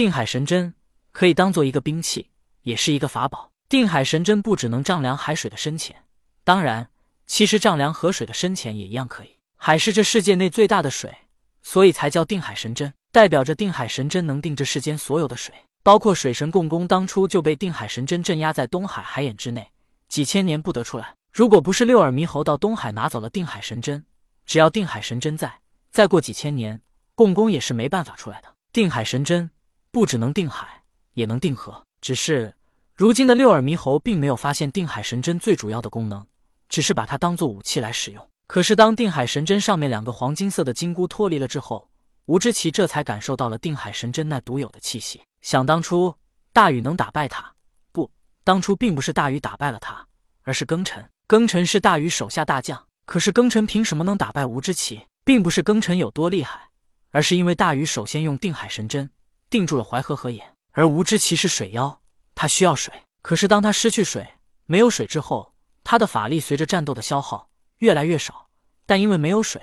定海神针可以当做一个兵器，也是一个法宝。定海神针不只能丈量海水的深浅，当然，其实丈量河水的深浅也一样可以。海是这世界内最大的水，所以才叫定海神针，代表着定海神针能定这世间所有的水，包括水神共工当初就被定海神针镇压在东海海眼之内，几千年不得出来。如果不是六耳猕猴到东海拿走了定海神针，只要定海神针在，再过几千年，共工也是没办法出来的。定海神针不只能定海，也能定河，只是。如今的六耳猕猴并没有发现定海神针最主要的功能，只是把它当做武器来使用。可是当定海神针上面两个黄金色的金箍脱离了之后，吴知奇这才感受到了定海神针那独有的气息。想当初大禹能打败他，不，当初并不是大禹打败了他，而是庚辰。庚辰是大禹手下大将，可是庚辰凭什么能打败吴知奇？并不是庚辰有多厉害，而是因为大禹首先用定海神针定住了淮河河眼，而吴知奇是水妖。他需要水，可是当他失去水、没有水之后，他的法力随着战斗的消耗越来越少。但因为没有水，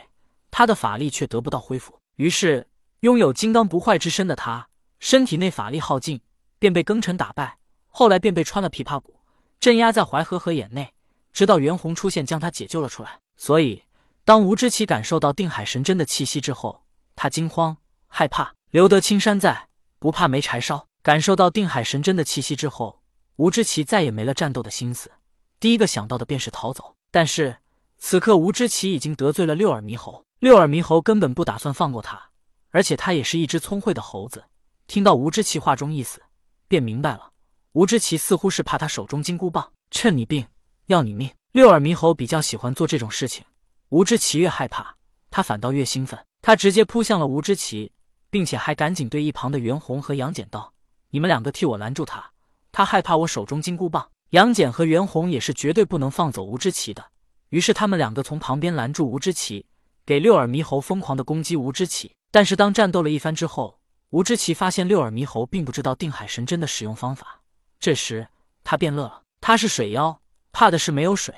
他的法力却得不到恢复。于是，拥有金刚不坏之身的他，身体内法力耗尽，便被庚辰打败。后来便被穿了琵琶骨，镇压在淮河河眼内，直到袁弘出现将他解救了出来。所以，当吴知奇感受到定海神针的气息之后，他惊慌害怕。留得青山在，不怕没柴烧。感受到定海神针的气息之后，吴知奇再也没了战斗的心思，第一个想到的便是逃走。但是此刻吴知奇已经得罪了六耳猕猴，六耳猕猴根本不打算放过他，而且他也是一只聪慧的猴子，听到吴知奇话中意思，便明白了。吴知奇似乎是怕他手中金箍棒，趁你病要你命。六耳猕猴比较喜欢做这种事情，吴知奇越害怕，他反倒越兴奋。他直接扑向了吴知奇，并且还赶紧对一旁的袁弘和杨戬道。你们两个替我拦住他，他害怕我手中金箍棒。杨戬和袁弘也是绝对不能放走吴知奇的，于是他们两个从旁边拦住吴知奇，给六耳猕猴疯狂的攻击吴知奇。但是当战斗了一番之后，吴知奇发现六耳猕猴并不知道定海神针的使用方法，这时他便乐了。他是水妖，怕的是没有水，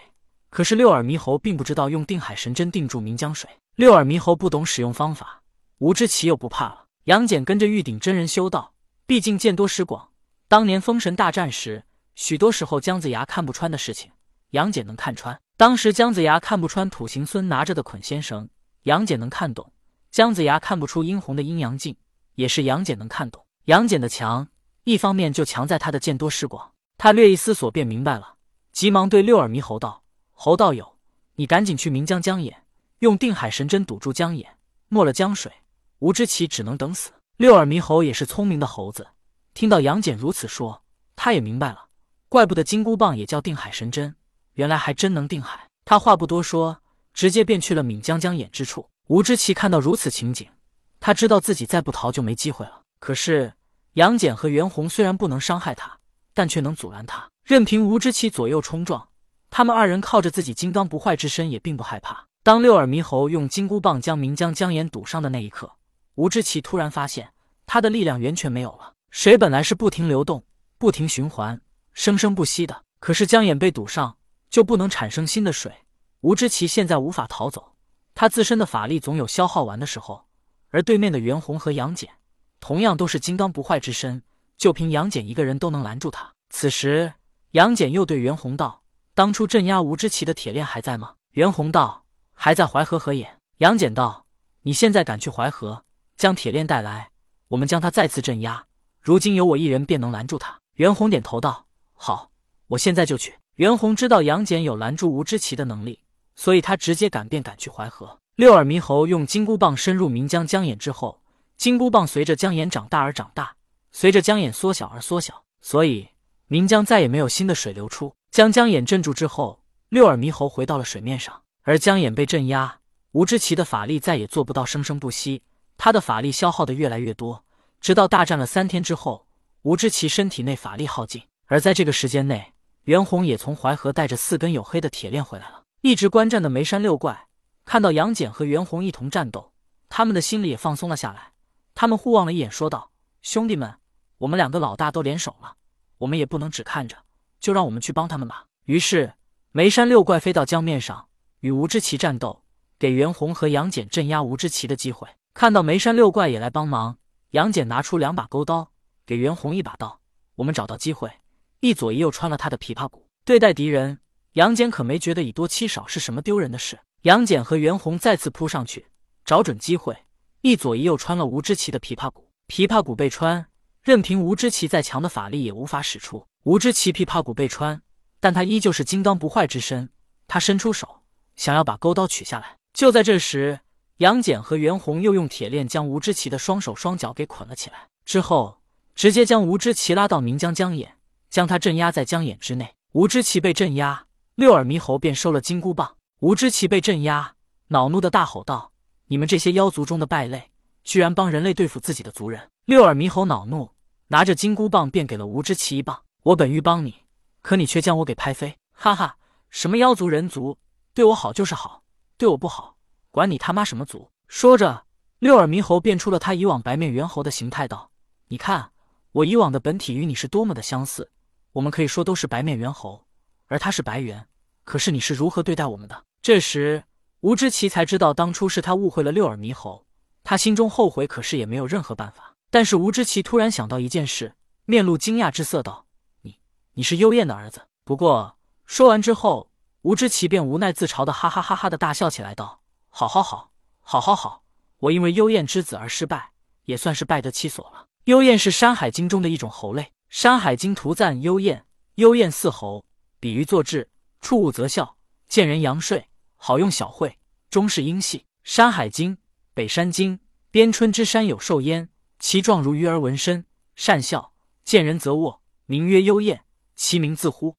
可是六耳猕猴并不知道用定海神针定住岷江水。六耳猕猴不懂使用方法，吴知奇又不怕了。杨戬跟着玉鼎真人修道。毕竟见多识广，当年封神大战时，许多时候姜子牙看不穿的事情，杨戬能看穿。当时姜子牙看不穿土行孙拿着的捆仙绳，杨戬能看懂；姜子牙看不出殷红的阴阳镜，也是杨戬能看懂。杨戬的强，一方面就强在他的见多识广。他略一思索便明白了，急忙对六耳猕猴道：“猴道友，你赶紧去岷江江眼，用定海神针堵住江眼，没了江水，吴知奇只能等死。”六耳猕猴也是聪明的猴子，听到杨戬如此说，他也明白了，怪不得金箍棒也叫定海神针，原来还真能定海。他话不多说，直接便去了岷江江眼之处。吴知奇看到如此情景，他知道自己再不逃就没机会了。可是杨戬和袁弘虽然不能伤害他，但却能阻拦他，任凭吴知奇左右冲撞。他们二人靠着自己金刚不坏之身，也并不害怕。当六耳猕猴用金箍棒将岷江江眼堵上的那一刻。吴知奇突然发现，他的力量完全没有了。水本来是不停流动、不停循环、生生不息的，可是江眼被堵上，就不能产生新的水。吴知奇现在无法逃走，他自身的法力总有消耗完的时候。而对面的袁弘和杨戬，同样都是金刚不坏之身，就凭杨戬一个人都能拦住他。此时，杨戬又对袁弘道：“当初镇压吴知奇的铁链还在吗？”袁弘道：“还在淮河河眼。”杨戬道：“你现在赶去淮河。”将铁链带来，我们将他再次镇压。如今有我一人便能拦住他。袁弘点头道：“好，我现在就去。”袁弘知道杨戬有拦住吴知奇的能力，所以他直接赶便赶去淮河。六耳猕猴用金箍棒深入岷江江眼之后，金箍棒随着江眼长大而长大，随着江眼缩小而缩小，所以岷江再也没有新的水流出。将江眼镇住之后，六耳猕猴回到了水面上，而江眼被镇压，吴知奇的法力再也做不到生生不息。他的法力消耗的越来越多，直到大战了三天之后，吴知奇身体内法力耗尽。而在这个时间内，袁弘也从淮河带着四根黝黑的铁链回来了。一直观战的梅山六怪看到杨戬和袁弘一同战斗，他们的心里也放松了下来。他们互望了一眼，说道：“兄弟们，我们两个老大都联手了，我们也不能只看着，就让我们去帮他们吧。”于是，梅山六怪飞到江面上与吴知奇战斗，给袁弘和杨戬镇压吴知奇的机会。看到梅山六怪也来帮忙，杨戬拿出两把钩刀，给袁弘一把刀：“我们找到机会，一左一右穿了他的琵琶骨。对待敌人，杨戬可没觉得以多欺少是什么丢人的事。”杨戬和袁弘再次扑上去，找准机会，一左一右穿了吴知奇的琵琶骨。琵琶骨被穿，任凭吴知奇再强的法力也无法使出。吴知奇琵琶骨被穿，但他依旧是金刚不坏之身。他伸出手，想要把钩刀取下来。就在这时，杨戬和袁弘又用铁链将吴知奇的双手双脚给捆了起来，之后直接将吴知奇拉到岷江江眼，将他镇压在江眼之内。吴知奇被镇压，六耳猕猴便收了金箍棒。吴知奇被镇压，恼怒的大吼道：“你们这些妖族中的败类，居然帮人类对付自己的族人！”六耳猕猴恼怒，拿着金箍棒便给了吴知奇一棒：“我本欲帮你，可你却将我给拍飞！哈哈，什么妖族人族，对我好就是好，对我不好，管你他妈什么族！”说着，六耳猕猴变出了他以往白面猿猴的形态，道：“你看，我以往的本体与你是多么的相似，我们可以说都是白面猿猴，而他是白猿。可是你是如何对待我们的？”这时，吴知奇才知道当初是他误会了六耳猕猴，他心中后悔，可是也没有任何办法。但是吴知奇突然想到一件事，面露惊讶之色，道：“你，你是幽燕的儿子？”不过说完之后，吴知奇便无奈自嘲的哈哈哈哈的大笑起来，道：“好好好，好好好，我因为幽燕之子而失败，也算是败得其所了。幽燕是《山海经》中的一种猴类，《山海经》图赞幽燕，幽燕似猴，比喻作智，触物则笑，见人扬睡。好用小慧，终是英系。《山海经》北山经：边春之山有兽焉，其状如鱼而纹身，善笑，见人则卧，名曰幽燕。其名自乎？